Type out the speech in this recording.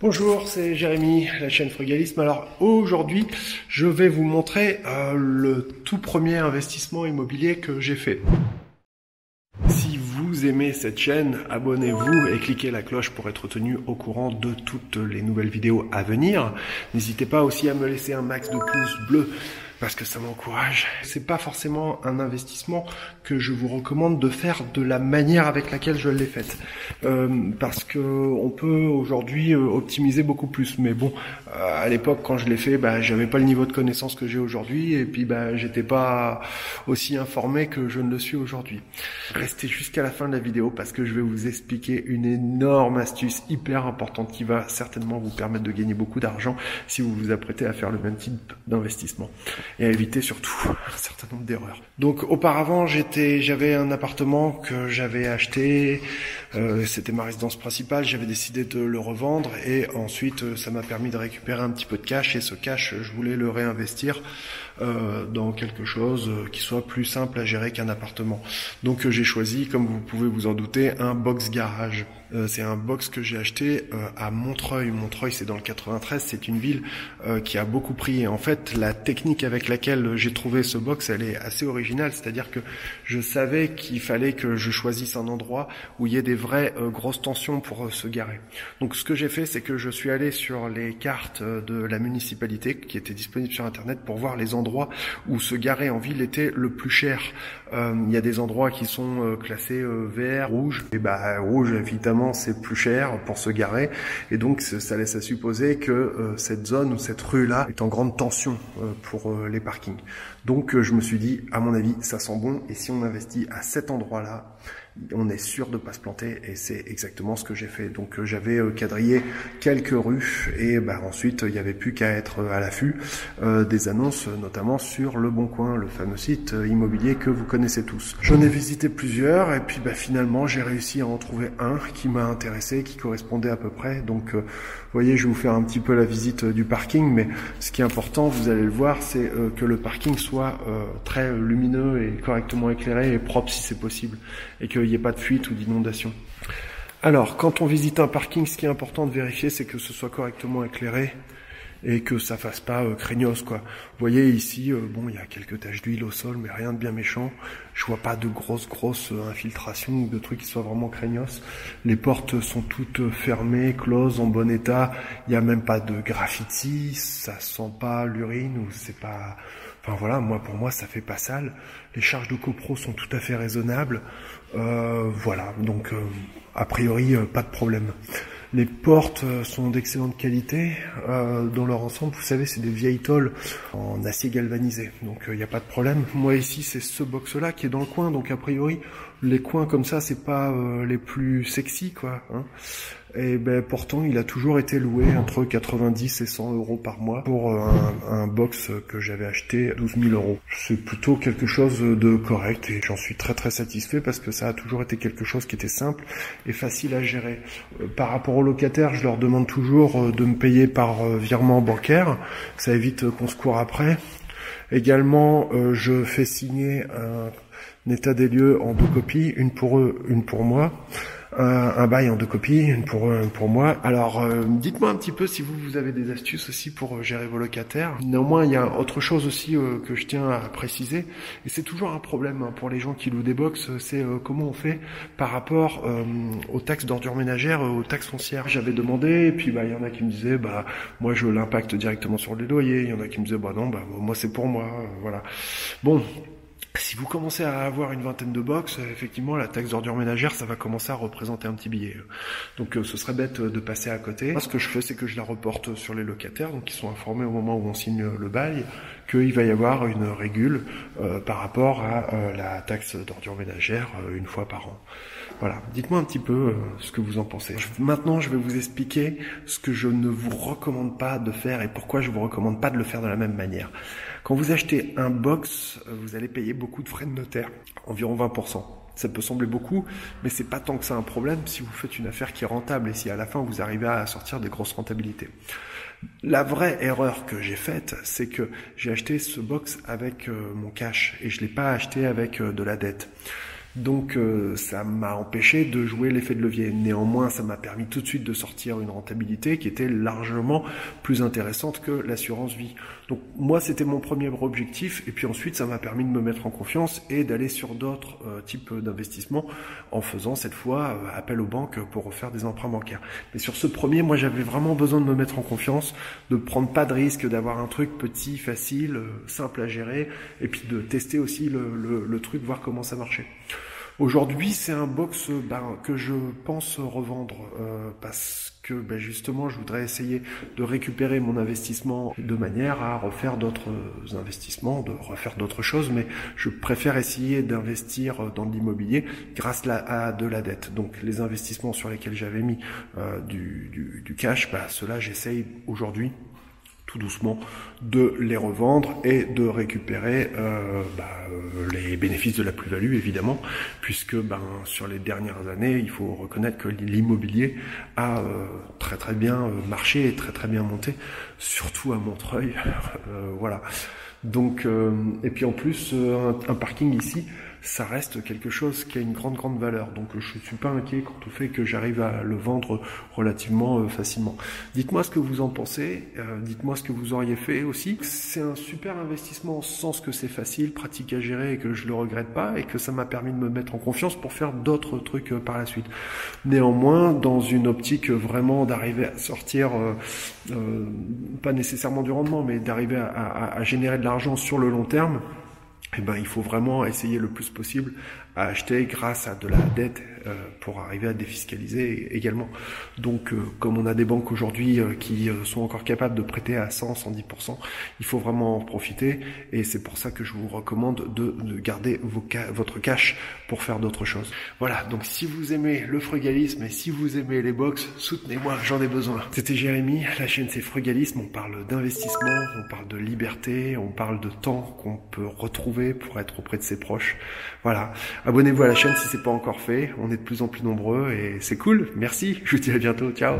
Bonjour, c'est Jérémy, la chaîne Frugalisme. Alors aujourd'hui, je vais vous montrer euh, le tout premier investissement immobilier que j'ai fait. Si vous aimez cette chaîne, abonnez-vous et cliquez la cloche pour être tenu au courant de toutes les nouvelles vidéos à venir. N'hésitez pas aussi à me laisser un max de pouces bleus parce que ça m'encourage. C'est pas forcément un investissement que je vous recommande de faire de la manière avec laquelle je l'ai faite, euh, parce que on peut aujourd'hui euh, optimiser beaucoup plus. Mais bon, euh, à l'époque quand je l'ai fait, bah, j'avais pas le niveau de connaissance que j'ai aujourd'hui, et puis bah, j'étais pas aussi informé que je ne le suis aujourd'hui. Restez jusqu'à la fin de la vidéo parce que je vais vous expliquer une énorme astuce hyper importante qui va certainement vous permettre de gagner beaucoup d'argent si vous vous apprêtez à faire le même type d'investissement et à éviter surtout un certain nombre d'erreurs. Donc auparavant, j'étais, j'avais un appartement que j'avais acheté, euh, c'était ma résidence principale, j'avais décidé de le revendre et ensuite euh, ça m'a permis de récupérer un petit peu de cash et ce cash, je voulais le réinvestir euh, dans quelque chose qui soit plus simple à gérer qu'un appartement. Donc j'ai choisi, comme vous pouvez vous en douter, un box garage. c'est un box que j'ai acheté à Montreuil. Montreuil, c'est dans le 93. C'est une ville qui a beaucoup pris. en fait, la technique avec laquelle j'ai trouvé ce box, elle est assez originale. C'est-à-dire que je savais qu'il fallait que je choisisse un endroit où il y ait des vraies grosses tensions pour se garer. Donc ce que j'ai fait, c'est que je suis allé sur les cartes de la municipalité qui étaient disponibles sur Internet pour voir les endroits où se garer en ville était le plus cher. Euh, il y a des endroits qui sont euh, classés euh, vert, rouge. Et bah rouge évidemment c'est plus cher pour se garer et donc ça laisse à supposer que cette zone ou cette rue là est en grande tension pour les parkings. Donc je me suis dit à mon avis ça sent bon et si on investit à cet endroit là on est sûr de pas se planter et c'est exactement ce que j'ai fait. Donc euh, j'avais euh, quadrillé quelques rues et bah, ensuite il n'y avait plus qu'à être à l'affût euh, des annonces, notamment sur Le Bon Coin, le fameux site immobilier que vous connaissez tous. J'en ai visité plusieurs et puis bah, finalement j'ai réussi à en trouver un qui m'a intéressé, qui correspondait à peu près. Donc vous voyez, je vais vous faire un petit peu la visite du parking, mais ce qui est important, vous allez le voir, c'est que le parking soit très lumineux et correctement éclairé et propre si c'est possible et n'y ait pas de fuite ou d'inondation. Alors, quand on visite un parking, ce qui est important de vérifier, c'est que ce soit correctement éclairé et que ça fasse pas euh, craignos quoi. Vous voyez ici, euh, bon, il y a quelques taches d'huile au sol, mais rien de bien méchant. Je vois pas de grosses grosses euh, infiltrations ou de trucs qui soient vraiment craignos. Les portes sont toutes fermées, closes, en bon état. Il y a même pas de graffiti, ça sent pas l'urine ou c'est pas. Enfin voilà, moi pour moi ça fait pas sale. Les charges de copro sont tout à fait raisonnables. Euh, voilà, donc euh, a priori euh, pas de problème. Les portes sont d'excellente qualité. dans leur ensemble, vous savez, c'est des vieilles tôles en acier galvanisé. Donc il n'y a pas de problème. Moi ici, c'est ce box-là qui est dans le coin. Donc a priori, les coins comme ça, c'est pas les plus sexy, quoi. Hein. Et ben pourtant, il a toujours été loué entre 90 et 100 euros par mois pour un, un box que j'avais acheté 12 000 euros. C'est plutôt quelque chose de correct et j'en suis très très satisfait parce que ça a toujours été quelque chose qui était simple et facile à gérer. Euh, par rapport aux locataires, je leur demande toujours euh, de me payer par euh, virement bancaire. Ça évite qu'on se court après. Également, je fais signer un état des lieux en deux copies, une pour eux, une pour moi un, bail en deux copies, une pour pour moi. Alors, euh, dites-moi un petit peu si vous, vous avez des astuces aussi pour euh, gérer vos locataires. Néanmoins, il y a autre chose aussi euh, que je tiens à préciser, et c'est toujours un problème hein, pour les gens qui louent des box, c'est comment on fait par rapport aux taxes d'ordure ménagère, aux taxes foncières. J'avais demandé, et puis bah il y en a qui me disaient, bah moi je l'impacte directement sur les loyers. Il y en a qui me disaient, bah non, bah moi c'est pour moi, voilà. Bon, si vous commencez à avoir une vingtaine de box, effectivement, la taxe d'ordure ménagère, ça va commencer à représenter un petit billet. Donc, euh, ce serait bête de passer à côté. Moi, ce que je fais, c'est que je la reporte sur les locataires, donc ils sont informés au moment où on signe le bail, qu'il va y avoir une régule euh, par rapport à euh, la taxe d'ordure ménagère une fois par an. Voilà. Dites-moi un petit peu ce que vous en pensez. maintenant, je vais vous expliquer ce que je ne vous recommande pas de faire et pourquoi je vous recommande pas de le faire de la même manière. Quand vous achetez un box, vous allez payer beaucoup de frais de notaire, environ 20%. Ça peut sembler beaucoup, mais c'est pas tant que ça un problème si vous faites une affaire qui est rentable et si à la fin vous arrivez à sortir des grosses rentabilités. La vraie erreur que j'ai faite, c'est que j'ai acheté ce box avec euh, mon cash et je l'ai pas acheté avec euh, de la dette. Donc euh, ça m'a empêché de jouer l'effet de levier. Néanmoins, ça m'a permis tout de suite de sortir une rentabilité qui était largement plus intéressante que l'assurance vie. Donc moi, c'était mon premier objectif. Et puis ensuite, ça m'a permis de me mettre en confiance et d'aller sur d'autres euh, types d'investissements en faisant cette fois euh, appel aux banques pour refaire des emprunts bancaires. Mais sur ce premier, moi, j'avais vraiment besoin de me mettre en confiance, de prendre pas de risque, d'avoir un truc petit, facile, simple à gérer, et puis de tester aussi le, le, le truc, voir comment ça marchait. Aujourd'hui, c'est un box ben, que je pense revendre euh, parce que ben, justement, je voudrais essayer de récupérer mon investissement de manière à refaire d'autres investissements, de refaire d'autres choses, mais je préfère essayer d'investir dans l'immobilier grâce à de la dette. Donc les investissements sur lesquels j'avais mis euh, du, du, du, cash, ben, cela j'essaye aujourd'hui tout doucement de les revendre et de récupérer euh, bah, euh, les bénéfices de la plus-value évidemment puisque ben, sur les dernières années il faut reconnaître que l'immobilier a euh, très très bien marché et très très bien monté surtout à Montreuil. Voilà. Donc et puis en plus un parking ici ça reste quelque chose qui a une grande grande valeur. Donc je suis pas inquiet quant au fait que j'arrive à le vendre relativement euh, facilement. Dites-moi ce que vous en pensez, euh, dites-moi ce que vous auriez fait aussi. C'est un super investissement en sens que c'est facile, pratique à gérer et que je le regrette pas et que ça m'a permis de me mettre en confiance pour faire d'autres trucs euh, par la suite. Néanmoins, dans une optique vraiment d'arriver à sortir, pas nécessairement du rendement, mais d'arriver à, à générer de l'argent sur le long terme, ben, il faut vraiment essayer le plus possible à acheter grâce à de la dette euh, pour arriver à défiscaliser également. Donc, euh, comme on a des banques aujourd'hui euh, qui sont encore capables de prêter à 100, 110%, il faut vraiment en profiter. Et c'est pour ça que je vous recommande de, de garder vos votre cash pour faire d'autres choses. Voilà. Donc, si vous aimez le frugalisme et si vous aimez les box, soutenez-moi. J'en ai besoin. C'était Jérémy. La chaîne c'est Frugalisme. On parle d'investissement, on parle de liberté, on parle de temps qu'on peut retrouver pour être auprès de ses proches. Voilà. Abonnez-vous à la chaîne si c'est pas encore fait. On est de plus en plus nombreux et c'est cool. Merci. Je vous dis à bientôt. Ciao.